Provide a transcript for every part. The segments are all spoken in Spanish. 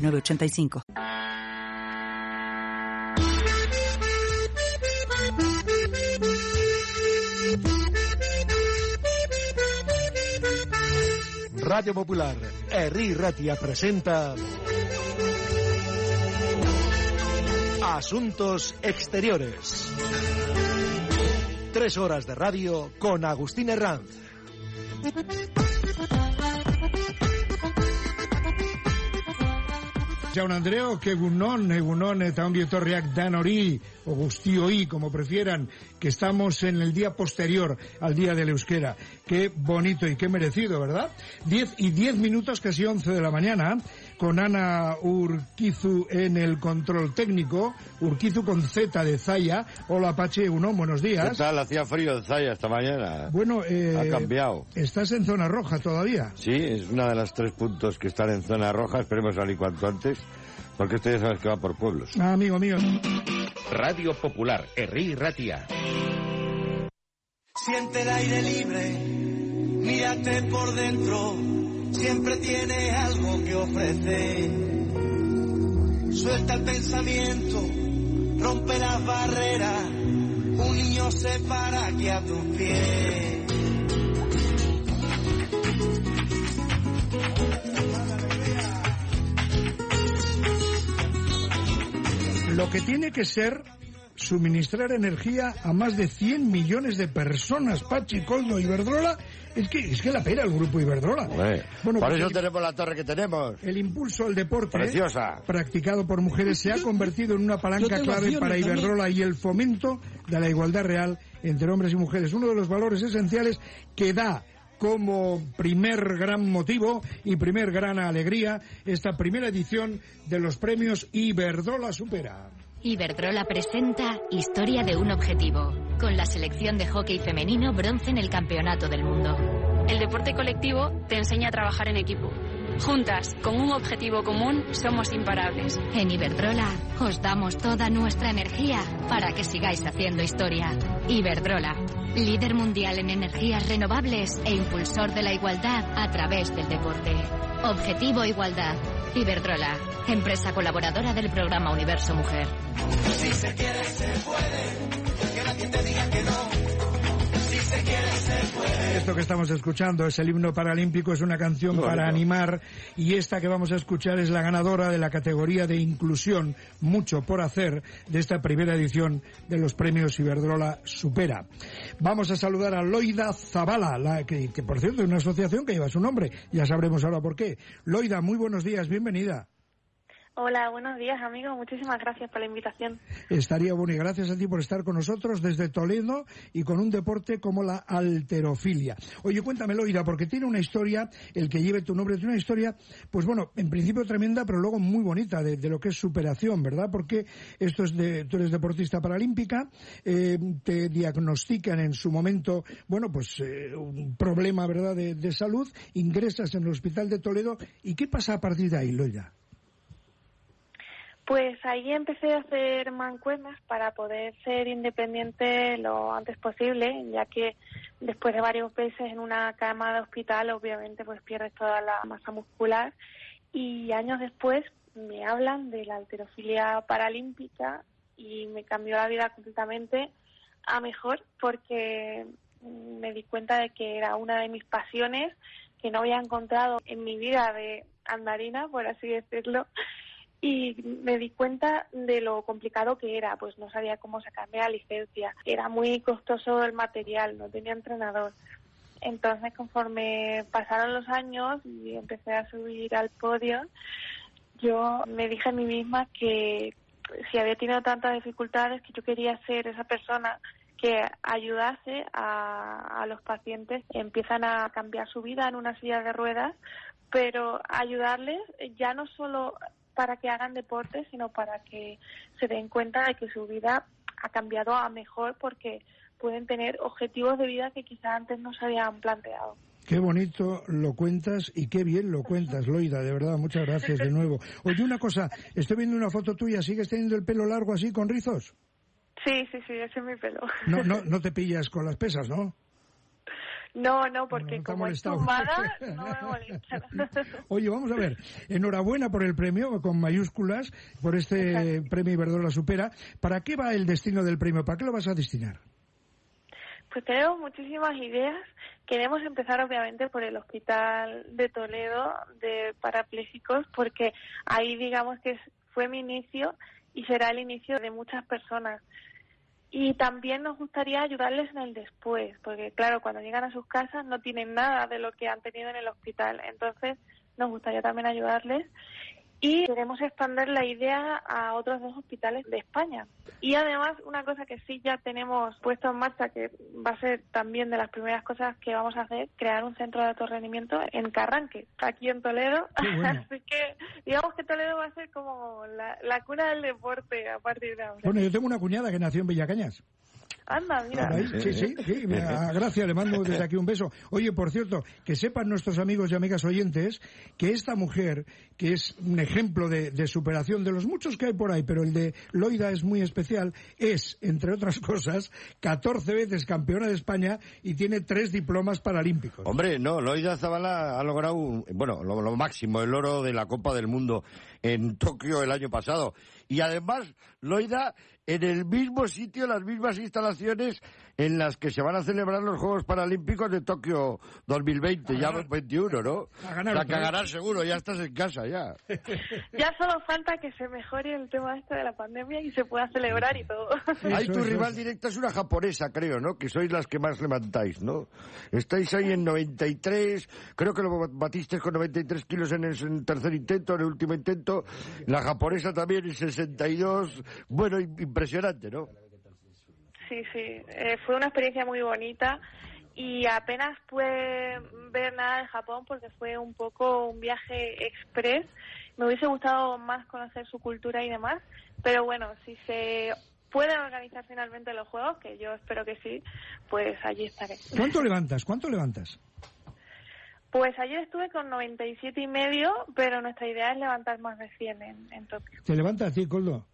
985. Radio Popular, Herri Ratia presenta Asuntos Exteriores. Tres horas de radio con Agustín Herranz. Jaun Andreo, que Gunon, Egunon, ongi etorriak dan hori, o guzti como prefieran, que estamos en el día posterior al día del euskera. Qué bonito y qué merecido, ¿verdad? Diez y diez minutos, casi once de la mañana, con Ana Urquizu en el control técnico, Urquizu con Z de Zaya. Hola Pache Egunon, buenos días. ¿Qué tal? Hacía frío en Zaya esta mañana. Bueno, eh, ha cambiado. ¿Estás en zona roja todavía? Sí, es una de las tres puntos que están en zona roja. Esperemos salir cuanto antes. Porque usted ya sabes que va por pueblos. Ah, amigo mío. Radio Popular, Herri Ratia. Siente el aire libre, mírate por dentro, siempre tiene algo que ofrecer. Suelta el pensamiento, rompe las barreras, un niño se para aquí a tus pies. lo que tiene que ser suministrar energía a más de 100 millones de personas, Pachi, Coldo, Iberdrola, es que, es que la pera el grupo Iberdrola. bueno, por pues eso tenemos la torre que tenemos. El impulso al deporte Preciosa. practicado por mujeres se ha convertido en una palanca clave para Iberdrola y el fomento de la igualdad real entre hombres y mujeres. Uno de los valores esenciales que da como primer gran motivo y primer gran alegría esta primera edición de los premios Iberdrola Supera. Iberdrola presenta Historia de un objetivo, con la selección de hockey femenino bronce en el Campeonato del Mundo. El deporte colectivo te enseña a trabajar en equipo. Juntas, con un objetivo común, somos imparables. En Iberdrola os damos toda nuestra energía para que sigáis haciendo historia. Iberdrola, líder mundial en energías renovables e impulsor de la igualdad a través del deporte. Objetivo Igualdad. Iberdrola, empresa colaboradora del programa Universo Mujer. Si se quiere, se puede. Esto que estamos escuchando es el himno paralímpico, es una canción para animar y esta que vamos a escuchar es la ganadora de la categoría de inclusión, mucho por hacer, de esta primera edición de los premios Iberdrola Supera. Vamos a saludar a Loida Zavala, la que, que por cierto es una asociación que lleva su nombre, ya sabremos ahora por qué. Loida, muy buenos días, bienvenida. Hola, buenos días, amigo. Muchísimas gracias por la invitación. Estaría bueno y gracias a ti por estar con nosotros desde Toledo y con un deporte como la alterofilia. Oye, cuéntame, Loida, porque tiene una historia, el que lleve tu nombre, tiene una historia, pues bueno, en principio tremenda, pero luego muy bonita de, lo que es superación, ¿verdad? Porque esto es de, tú eres deportista paralímpica, eh, te diagnostican en su momento, bueno, pues eh, un problema, ¿verdad?, de, de salud, ingresas en el hospital de Toledo, ¿y qué pasa a partir de ahí, Loida? Pues ahí empecé a hacer mancuernas para poder ser independiente lo antes posible, ya que después de varios meses en una cama de hospital, obviamente pues pierdes toda la masa muscular. Y años después me hablan de la alterofilia paralímpica y me cambió la vida completamente a mejor porque me di cuenta de que era una de mis pasiones que no había encontrado en mi vida de andarina, por así decirlo, y me di cuenta de lo complicado que era, pues no sabía cómo sacarme la licencia, era muy costoso el material, no tenía entrenador. Entonces, conforme pasaron los años y empecé a subir al podio, yo me dije a mí misma que si había tenido tantas dificultades, que yo quería ser esa persona que ayudase a, a los pacientes, empiezan a cambiar su vida en una silla de ruedas, pero ayudarles ya no solo para que hagan deporte, sino para que se den cuenta de que su vida ha cambiado a mejor porque pueden tener objetivos de vida que quizá antes no se habían planteado. Qué bonito lo cuentas y qué bien lo cuentas, Loida, de verdad, muchas gracias de nuevo. Oye, una cosa, estoy viendo una foto tuya, ¿sigues teniendo el pelo largo así con rizos? Sí, sí, sí, ese es mi pelo. No, no, no te pillas con las pesas, ¿no? No, no, porque como es tumbada, no me molesta. Oye, vamos a ver, enhorabuena por el premio, con mayúsculas, por este premio Iberdrola Supera. ¿Para qué va el destino del premio? ¿Para qué lo vas a destinar? Pues tenemos muchísimas ideas. Queremos empezar obviamente por el Hospital de Toledo de Parapléjicos porque ahí digamos que fue mi inicio y será el inicio de muchas personas. Y también nos gustaría ayudarles en el después, porque claro, cuando llegan a sus casas no tienen nada de lo que han tenido en el hospital. Entonces, nos gustaría también ayudarles y queremos expandir la idea a otros dos hospitales de España. Y además, una cosa que sí ya tenemos puesto en marcha, que va a ser también de las primeras cosas que vamos a hacer, crear un centro de alto rendimiento en Carranque, aquí en Toledo. Así que digamos que Toledo va a ser como la, la cuna del deporte a partir de ahora. Bueno, yo tengo una cuñada que nació en Villacañas. Anda, mira. Sí, sí, sí. Gracias, le mando desde aquí un beso. Oye, por cierto, que sepan nuestros amigos y amigas oyentes que esta mujer, que es un ejemplo de, de, superación de los muchos que hay por ahí, pero el de Loida es muy especial, es, entre otras cosas, 14 veces campeona de España y tiene tres diplomas paralímpicos. Hombre, no, Loida Zabala ha logrado, bueno, lo, lo máximo, el oro de la Copa del Mundo en Tokio el año pasado. Y además, Loida en el mismo sitio, las mismas instalaciones en las que se van a celebrar los Juegos Paralímpicos de Tokio 2020, ya 21, ¿no? A ganar, o sea, que ganar seguro, ya estás en casa, ya. ya solo falta que se mejore el tema este de la pandemia y se pueda celebrar y todo. Ahí tu rival directa es una japonesa, creo, ¿no? Que sois las que más levantáis, ¿no? Estáis ahí en 93, creo que lo batiste con 93 kilos en el tercer intento, en el último intento. La japonesa también en 62. Bueno, impresionante, ¿no? Sí, sí, eh, fue una experiencia muy bonita y apenas pude ver nada de Japón porque fue un poco un viaje express. Me hubiese gustado más conocer su cultura y demás, pero bueno, si se pueden organizar finalmente los juegos, que yo espero que sí, pues allí estaré. ¿Cuánto levantas? ¿Cuánto levantas? Pues ayer estuve con 97 y medio, pero nuestra idea es levantar más de 100 en, en Tokio. ¿Te levantas ti, Coldo?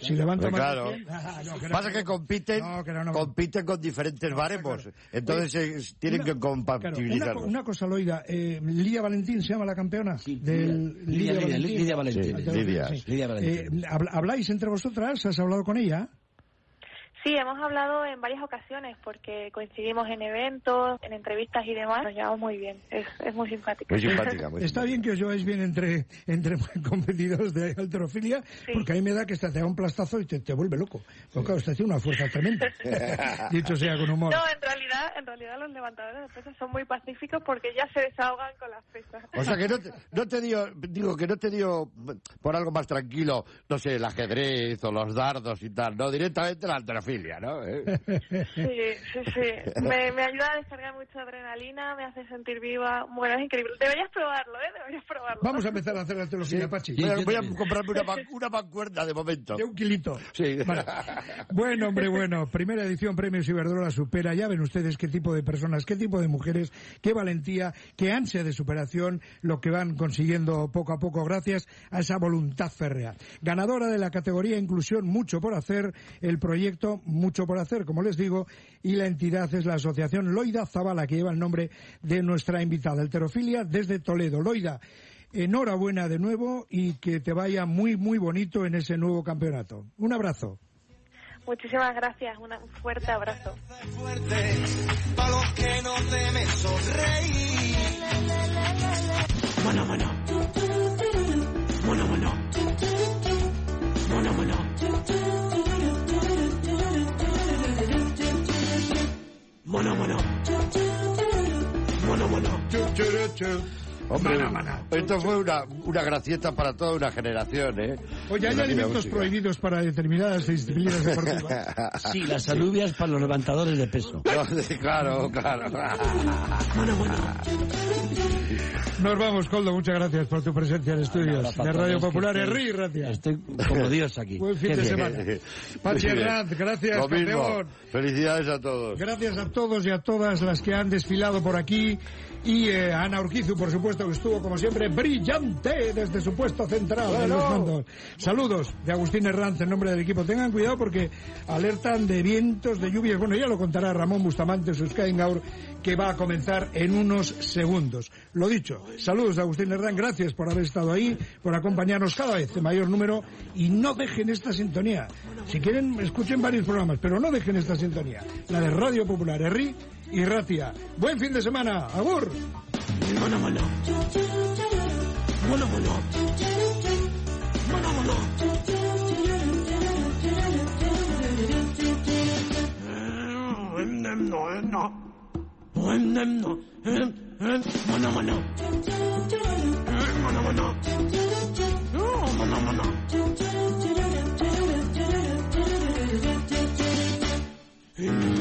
Si levanta Pues más claro. de 100, ah, no, que no. Pasa que compiten, No, que no, no. compiten con diferentes baremos, entonces tienen Una- que Claro, compatibilizarlos. una, una cosa, Loida, eh, Lidia Valentín se llama la campeona del Lidia, Lidia, Lidia Valentín. Sí, Lidia. Lidia Valentín. Eh, habl- ¿Habláis entre vosotras? ¿Has hablado con ella? Sí, hemos hablado en varias ocasiones porque coincidimos en eventos, en entrevistas y demás. Nos llevamos muy bien, es, es muy simpática. Muy simpática, muy Está bien que os lleváis bien entre, entre competidores de alterofilia, porque a mí me da que te da un plastazo y te, te vuelve loco. Porque claro, usted tiene una fuerza tremenda. Dicho sea con humor. No, en realidad, en realidad los levantadores de pesas son muy pacíficos porque ya se desahogan con las pesas. O sea que no te, no te dio, digo que no te dio por algo más tranquilo, no sé, el ajedrez o los dardos y tal, no, directamente la alterofilia, ¿no? ¿Eh? Sí, sí, sí. Me, me ayuda a descargar mucha adrenalina, me hace sentir viva. Bueno, es increíble. Deberías probarlo, ¿eh? Deberías probarlo. Vamos a empezar a hacer alterofilia, Pachi. Voy a, voy a comprarme una, man- una de momento. De un kilito. Sí. Vale. Bueno, hombre, bueno. Primera edición Premios Iberdrola supera. Ya ven ustedes qué tipo de personas, qué tipo de mujeres, qué valentía, qué ansia de superación, lo que van consiguiendo poco a poco gracias a esa voluntad férrea. Ganadora de la categoría Inclusión Mucho por Hacer, el proyecto Mucho por Hacer, como les digo, y la entidad es la Asociación Loida Zabala, que lleva el nombre de nuestra invitada, Alterofilia, desde Toledo. Loida, enhorabuena de nuevo y que te vaya muy, muy bonito en ese nuevo campeonato. Un abrazo. Muchísimas gracias. una- un fuerte abrazo. Para los Hombre, esto fue una, una gracieta para toda una generación, ¿eh? Oye, hay la alimentos prohibidos para determinadas disciplinas deportivas. Sí, las alubias para los levantadores de peso. No, sí, claro, claro. Bueno, bueno. Nos vamos, Coldo. Muchas gracias por tu presencia en estudios de Radio Popular. estoy- Herri, gracias. Estoy como Dios aquí. Buen fin Qué de bien. semana. Pachi gracias, Lo mismo. campeón. Felicidades a todos. Gracias a todos y a todas las que han desfilado por aquí. Y eh, a Ana Urquizu, por supuesto, que estuvo, como siempre, brillante desde su puesto central en los mandos. Saludos de Agustín Herranz en nombre del equipo. Tengan cuidado porque alertan de vientos, de lluvias. Bueno, ya lo contará Ramón Bustamante, Suscaingaur, que va a comenzar en unos segundos. Lo dicho, saludos de Agustín Herranz. Gracias por haber estado ahí, por acompañarnos cada vez en mayor número. Y no dejen esta sintonía. Si quieren, escuchen varios programas, pero no dejen esta sintonía. La de Radio Popular, Herri y Ratia. Buen fin de semana. Agur. Amen.